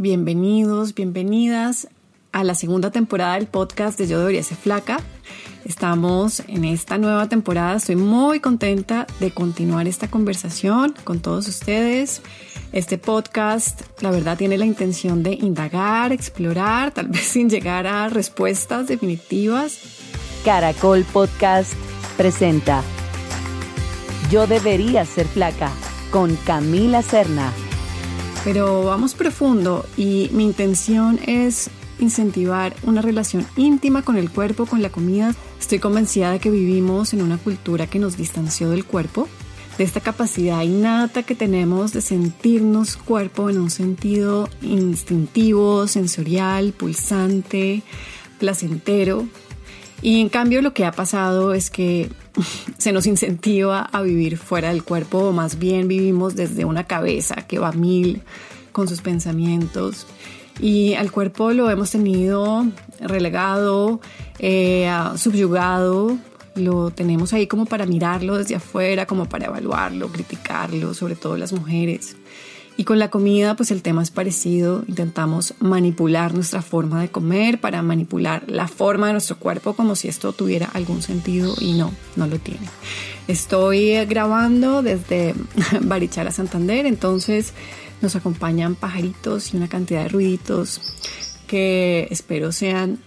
bienvenidos, bienvenidas a la segunda temporada del podcast de Yo debería ser flaca. Estamos en esta nueva temporada, estoy muy contenta de continuar esta conversación con todos ustedes. Este podcast, la verdad, tiene la intención de indagar, explorar, tal vez sin llegar a respuestas definitivas. Caracol Podcast presenta Yo debería ser flaca con Camila Serna. Pero vamos profundo y mi intención es incentivar una relación íntima con el cuerpo, con la comida. Estoy convencida de que vivimos en una cultura que nos distanció del cuerpo, de esta capacidad innata que tenemos de sentirnos cuerpo en un sentido instintivo, sensorial, pulsante, placentero. Y en cambio lo que ha pasado es que se nos incentiva a vivir fuera del cuerpo, o más bien vivimos desde una cabeza que va a mil con sus pensamientos. Y al cuerpo lo hemos tenido relegado, eh, subyugado, lo tenemos ahí como para mirarlo desde afuera, como para evaluarlo, criticarlo, sobre todo las mujeres. Y con la comida, pues el tema es parecido. Intentamos manipular nuestra forma de comer para manipular la forma de nuestro cuerpo como si esto tuviera algún sentido y no, no lo tiene. Estoy grabando desde Barichara, Santander, entonces nos acompañan pajaritos y una cantidad de ruiditos que espero sean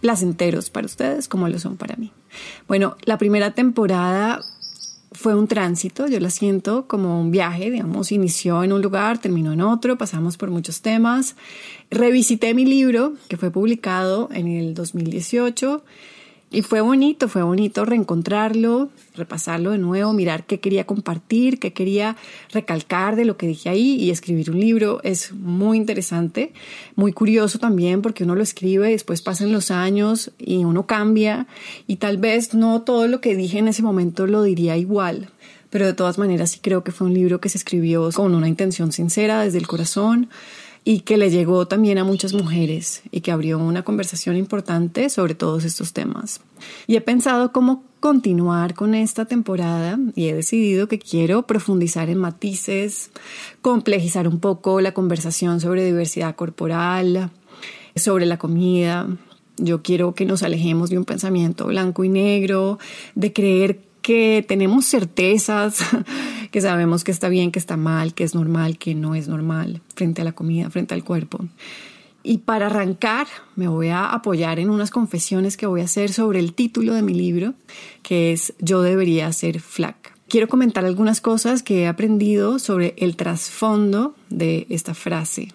placenteros para ustedes como lo son para mí. Bueno, la primera temporada fue un tránsito, yo la siento como un viaje, digamos, inició en un lugar, terminó en otro, pasamos por muchos temas. Revisité mi libro, que fue publicado en el 2018 y fue bonito, fue bonito reencontrarlo, repasarlo de nuevo, mirar qué quería compartir, qué quería recalcar de lo que dije ahí y escribir un libro. Es muy interesante, muy curioso también porque uno lo escribe, después pasan los años y uno cambia y tal vez no todo lo que dije en ese momento lo diría igual. Pero de todas maneras sí creo que fue un libro que se escribió con una intención sincera desde el corazón y que le llegó también a muchas mujeres y que abrió una conversación importante sobre todos estos temas. Y he pensado cómo continuar con esta temporada y he decidido que quiero profundizar en matices, complejizar un poco la conversación sobre diversidad corporal, sobre la comida. Yo quiero que nos alejemos de un pensamiento blanco y negro, de creer que tenemos certezas, que sabemos que está bien, que está mal, que es normal, que no es normal frente a la comida, frente al cuerpo. Y para arrancar, me voy a apoyar en unas confesiones que voy a hacer sobre el título de mi libro, que es Yo debería ser flaca. Quiero comentar algunas cosas que he aprendido sobre el trasfondo de esta frase.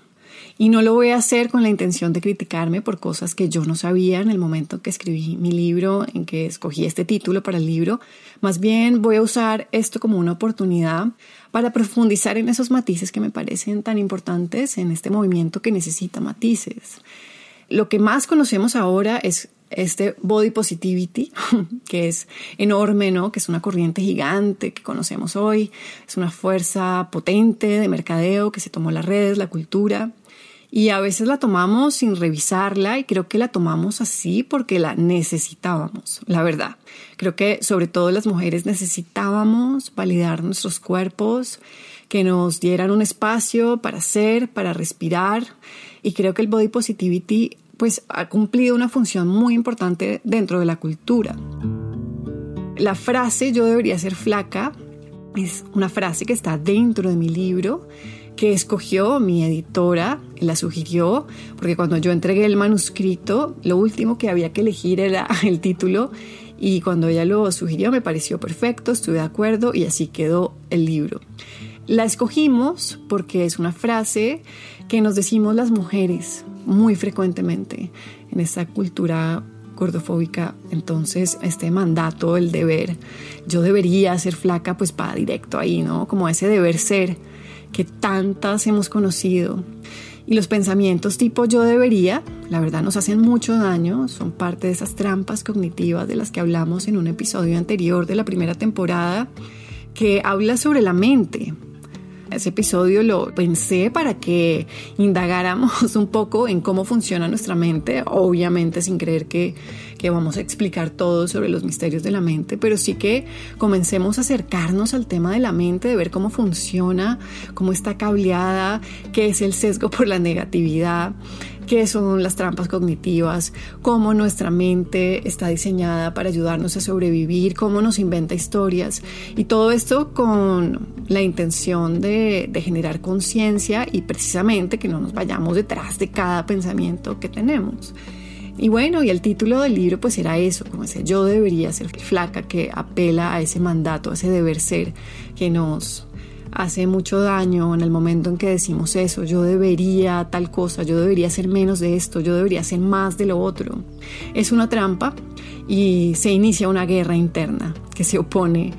Y no lo voy a hacer con la intención de criticarme por cosas que yo no sabía en el momento que escribí mi libro, en que escogí este título para el libro. Más bien voy a usar esto como una oportunidad para profundizar en esos matices que me parecen tan importantes en este movimiento que necesita matices. Lo que más conocemos ahora es este body positivity, que es enorme, ¿no? Que es una corriente gigante que conocemos hoy, es una fuerza potente de mercadeo que se tomó las redes, la cultura y a veces la tomamos sin revisarla y creo que la tomamos así porque la necesitábamos, la verdad. Creo que sobre todo las mujeres necesitábamos validar nuestros cuerpos, que nos dieran un espacio para ser, para respirar y creo que el body positivity pues ha cumplido una función muy importante dentro de la cultura. La frase yo debería ser flaca es una frase que está dentro de mi libro que escogió mi editora, la sugirió, porque cuando yo entregué el manuscrito, lo último que había que elegir era el título y cuando ella lo sugirió me pareció perfecto, estuve de acuerdo y así quedó el libro. La escogimos porque es una frase que nos decimos las mujeres muy frecuentemente en esta cultura gordofóbica, entonces este mandato, el deber, yo debería ser flaca, pues va directo ahí, ¿no? Como ese deber ser que tantas hemos conocido. Y los pensamientos tipo yo debería, la verdad nos hacen mucho daño, son parte de esas trampas cognitivas de las que hablamos en un episodio anterior de la primera temporada, que habla sobre la mente, Ese episodio lo pensé para que indagáramos un poco en cómo funciona nuestra mente, obviamente sin creer que, que, vamos a explicar todo sobre los misterios de la mente, pero sí que comencemos a acercarnos al tema de la mente, de ver cómo funciona, cómo está cableada, qué es el sesgo por la negatividad qué son las trampas cognitivas, cómo nuestra mente está diseñada para ayudarnos a sobrevivir, cómo nos inventa historias y todo esto con la intención de, generar conciencia y precisamente que no nos vayamos detrás de cada pensamiento que tenemos. Y bueno, y el título del libro pues era eso, como ese yo debería ser flaca, que apela a ese mandato, a ese deber ser que nos hace mucho daño en el momento en que decimos eso, yo debería tal cosa, yo debería hacer menos de esto, yo debería hacer más de lo otro. Es una trampa y se inicia una guerra interna que se opone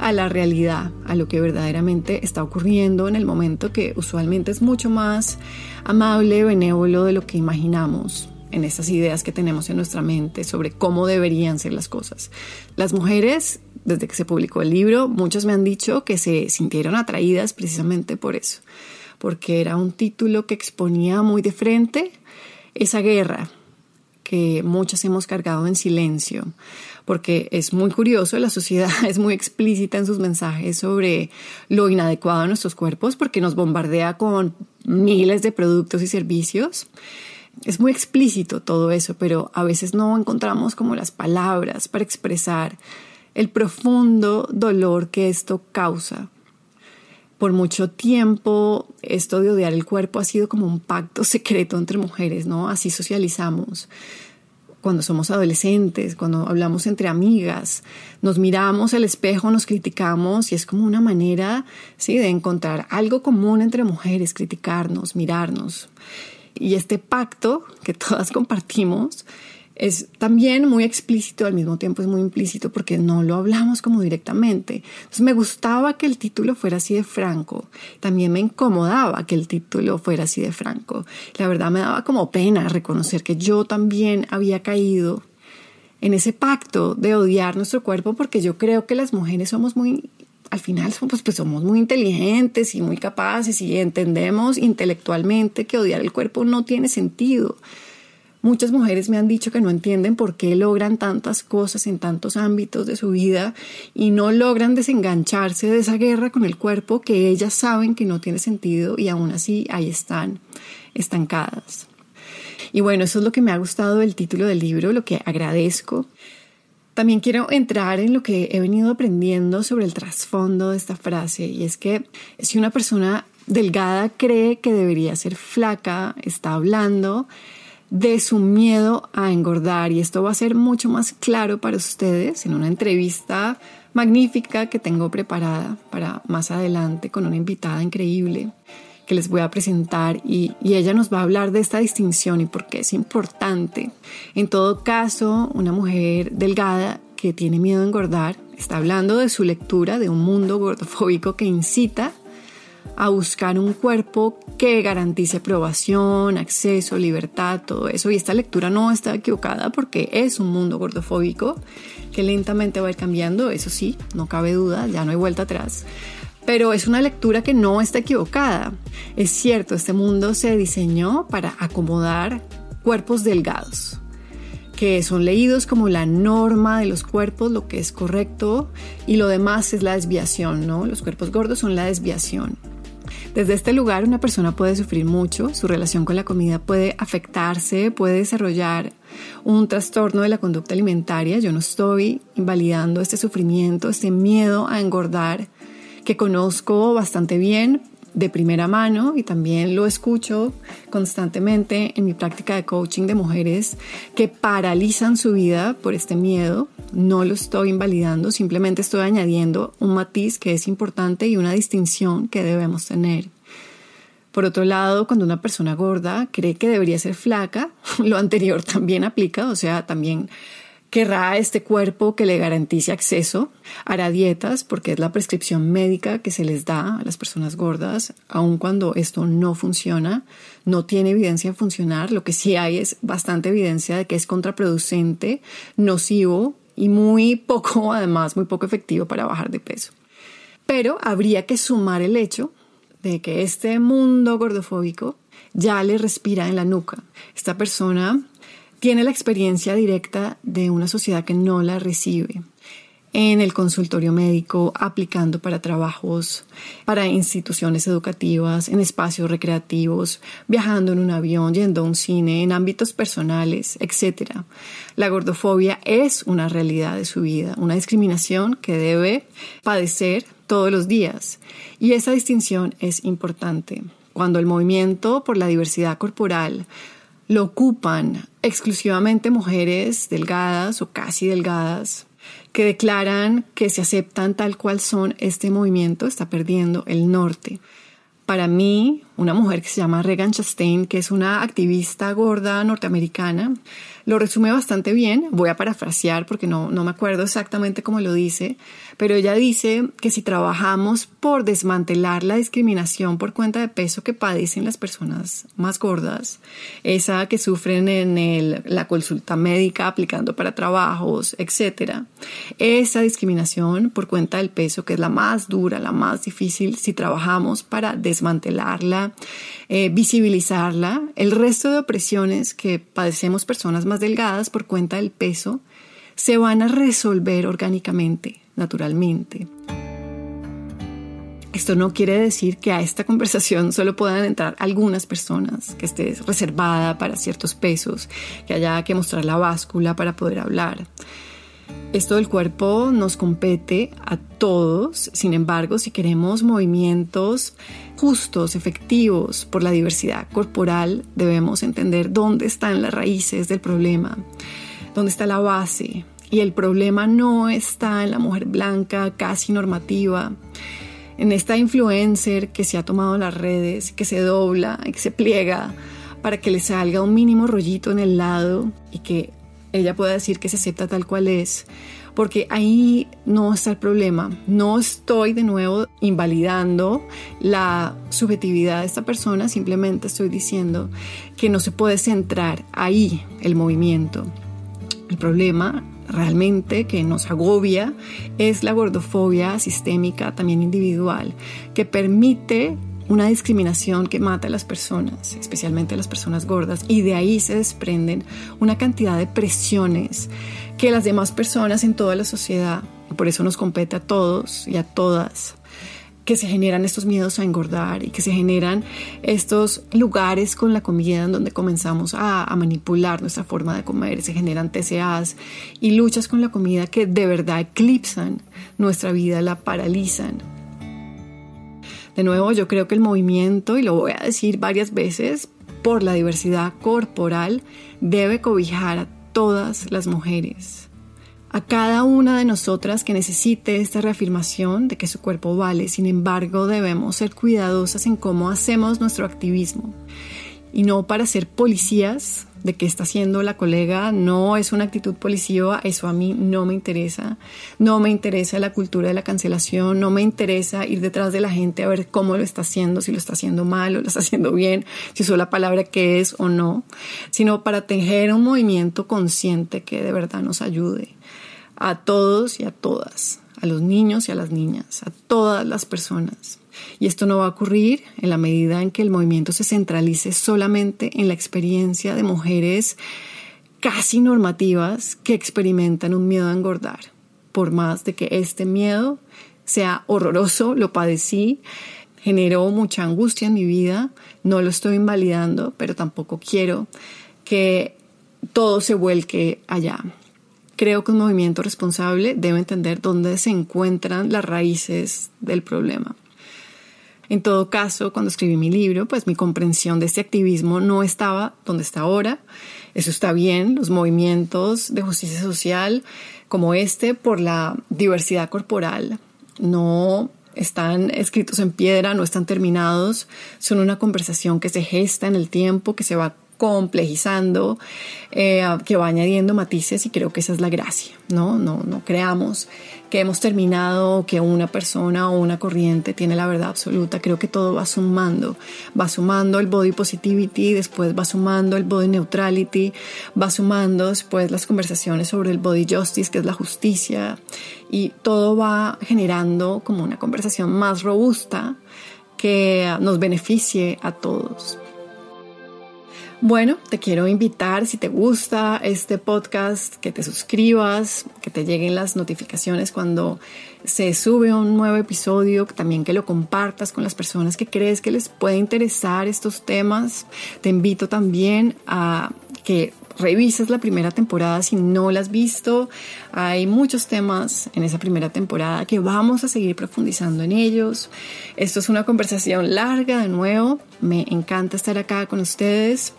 a la realidad, a lo que verdaderamente está ocurriendo en el momento que usualmente es mucho más amable, benévolo de lo que imaginamos en esas ideas que tenemos en nuestra mente sobre cómo deberían ser las cosas. Las mujeres desde que se publicó el libro, muchos me han dicho que se sintieron atraídas precisamente por eso, porque era un título que exponía muy de frente esa guerra que muchas hemos cargado en silencio, porque es muy curioso, la sociedad es muy explícita en sus mensajes sobre lo inadecuado de nuestros cuerpos, porque nos bombardea con miles de productos y servicios. Es muy explícito todo eso, pero a veces no encontramos como las palabras para expresar el profundo dolor que esto causa. Por mucho tiempo, esto de odiar el cuerpo ha sido como un pacto secreto entre mujeres, ¿no? Así socializamos. Cuando somos adolescentes, cuando hablamos entre amigas, nos miramos al espejo, nos criticamos y es como una manera, sí, de encontrar algo común entre mujeres, criticarnos, mirarnos. Y este pacto que todas compartimos es también muy explícito, al mismo tiempo es muy implícito porque no lo hablamos como directamente. Entonces me gustaba que el título fuera así de franco. También me incomodaba que el título fuera así de franco. La verdad me daba como pena reconocer que yo también había caído en ese pacto de odiar nuestro cuerpo porque yo creo que las mujeres somos muy al final somos, pues somos muy inteligentes y muy capaces y entendemos intelectualmente que odiar el cuerpo no tiene sentido. Muchas mujeres me han dicho que no entienden por qué logran tantas cosas en tantos ámbitos de su vida y no logran desengancharse de esa guerra con el cuerpo que ellas saben que no tiene sentido y aún así ahí están estancadas. Y bueno, eso es lo que me ha gustado del título del libro, lo que agradezco. También quiero entrar en lo que he venido aprendiendo sobre el trasfondo de esta frase y es que si una persona delgada cree que debería ser flaca, está hablando de su miedo a engordar y esto va a ser mucho más claro para ustedes en una entrevista magnífica que tengo preparada para más adelante con una invitada increíble que les voy a presentar y, y, ella nos va a hablar de esta distinción y por qué es importante. En todo caso, una mujer delgada que tiene miedo a engordar está hablando de su lectura de un mundo gordofóbico que incita a buscar un cuerpo que garantice aprobación, acceso, libertad, todo eso. Y esta lectura no está equivocada porque es un mundo gordofóbico que lentamente va a ir cambiando, eso sí, no cabe duda, ya no hay vuelta atrás. Pero es una lectura que no está equivocada. Es cierto, este mundo se diseñó para acomodar cuerpos delgados que son leídos como la norma de los cuerpos, lo que es correcto, y lo demás es la desviación, ¿no? Los cuerpos gordos son la desviación. Desde este lugar una persona puede sufrir mucho, su relación con la comida puede afectarse, puede desarrollar un trastorno de la conducta alimentaria. Yo no estoy invalidando este sufrimiento, este miedo a engordar que conozco bastante bien, de primera mano y también lo escucho constantemente en mi práctica de coaching de mujeres que paralizan su vida por este miedo. No lo estoy invalidando, simplemente estoy añadiendo un matiz que es importante y una distinción que debemos tener. Por otro lado, cuando una persona gorda cree que debería ser flaca, lo anterior también aplica, o sea, también querrá este cuerpo que le garantice acceso, hará dietas porque es la prescripción médica que se les da a las personas gordas, aun cuando esto no funciona, no tiene evidencia de funcionar, lo que sí hay es bastante evidencia de que es contraproducente, nocivo y muy poco, además, muy poco efectivo para bajar de peso. Pero habría que sumar el hecho de que este mundo gordofóbico ya le respira en la nuca. Esta persona tiene la experiencia directa de una sociedad que no la recibe en el consultorio médico, aplicando para trabajos, para instituciones educativas, en espacios recreativos, viajando en un avión, yendo a un cine, en ámbitos personales, etc. La gordofobia es una realidad de su vida, una discriminación que debe padecer todos los días. Y esa distinción es importante. Cuando el movimiento por la diversidad corporal lo ocupan exclusivamente mujeres delgadas o casi delgadas, que declaran que se aceptan tal cual son, este movimiento está perdiendo el norte. Para mí, una mujer que se llama Regan Chastain, que es una activista gorda norteamericana, lo resume bastante bien. Voy a parafrasear porque no, no me acuerdo exactamente cómo lo dice, pero ella dice que si trabajamos por desmantelar la discriminación por cuenta de peso que padecen las personas más gordas, esa que sufren en la consulta médica aplicando para trabajos, etc., esa discriminación por cuenta del peso que es la más dura, la más difícil, si trabajamos para desmantelarla, eh, visibilizarla, el resto de opresiones que padecemos personas más delgadas por cuenta del peso se van a resolver orgánicamente, naturalmente. Esto no quiere decir que a esta conversación solo puedan entrar algunas personas, que esté reservada para ciertos pesos, que haya que mostrar la báscula para poder hablar. Esto del cuerpo nos compete a todos, sin embargo, si queremos movimientos justos, efectivos por la diversidad corporal, debemos entender dónde están las raíces del problema, dónde está la base. Y el problema no está en la mujer blanca, casi normativa, en esta influencer que se ha tomado las redes, que se dobla que se pliega para que le salga un mínimo rollito en el lado y que ella pueda decir que se acepta tal cual es, porque ahí no está el problema. No estoy de nuevo invalidando la subjetividad de esta persona, simplemente estoy diciendo que no se puede centrar ahí el movimiento. El problema realmente que nos agobia es la gordofobia sistémica, también individual, que permite una discriminación que mata a las personas, especialmente a las personas gordas, y de ahí se desprenden una cantidad de presiones que las demás personas en toda la sociedad, y por eso nos compete a todos y a todas, que se generan estos miedos a engordar y que se generan estos lugares con la comida en donde comenzamos a, a, manipular nuestra forma de comer, se generan TCAs y luchas con la comida que de verdad eclipsan nuestra vida, la paralizan. De nuevo, yo creo que el movimiento, y lo voy a decir varias veces, por la diversidad corporal, debe cobijar a todas las mujeres. A cada una de nosotras que necesite esta reafirmación de que su cuerpo vale, sin embargo, debemos ser cuidadosas en cómo hacemos nuestro activismo y no para ser policías de qué está haciendo la colega, no es una actitud policiva, eso a mí no me interesa, no me interesa la cultura de la cancelación, no me interesa ir detrás de la gente a ver cómo lo está haciendo, si lo está haciendo mal o lo está haciendo bien, si usó la palabra que es o no, sino para tejer un movimiento consciente que de verdad nos ayude a todos y a todas, a los niños y a las niñas, a todas las personas. Y esto no va a ocurrir en la medida en que el movimiento se centralice solamente en la experiencia de mujeres casi normativas que experimentan un miedo a engordar. Por más de que este miedo sea horroroso, lo padecí, generó mucha angustia en mi vida, no lo estoy invalidando, pero tampoco quiero que todo se vuelque allá. Creo que un movimiento responsable debe entender dónde se encuentran las raíces del problema. En todo caso, cuando escribí mi libro, pues mi comprensión de este activismo no estaba donde está ahora. Eso está bien, los movimientos de justicia social como este por la diversidad corporal no están escritos en piedra, no están terminados, son una conversación que se gesta en el tiempo, que se va complejizando, eh, que va añadiendo matices y creo que esa es la gracia, ¿no? No, no creamos que hemos terminado, que una persona o una corriente tiene la verdad absoluta. Creo que todo va sumando, va sumando el body positivity, después va sumando el body neutrality, va sumando después las conversaciones sobre el body justice, que es la justicia, y todo va generando como una conversación más robusta que nos beneficie a todos. Bueno, te quiero invitar, si te gusta este podcast, que te suscribas, que te lleguen las notificaciones cuando se sube un nuevo episodio, también que lo compartas con las personas que crees que les puede interesar estos temas. Te invito también a que revises la primera temporada si no la has visto. Hay muchos temas en esa primera temporada que vamos a seguir profundizando en ellos. Esto es una conversación larga de nuevo. Me encanta estar acá con ustedes.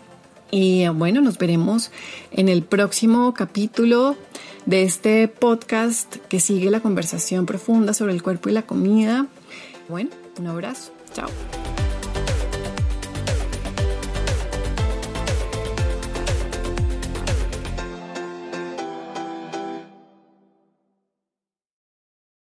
Y bueno, nos veremos en el próximo capítulo de este podcast que sigue la conversación profunda sobre el cuerpo y la comida. Bueno, un abrazo. Chao.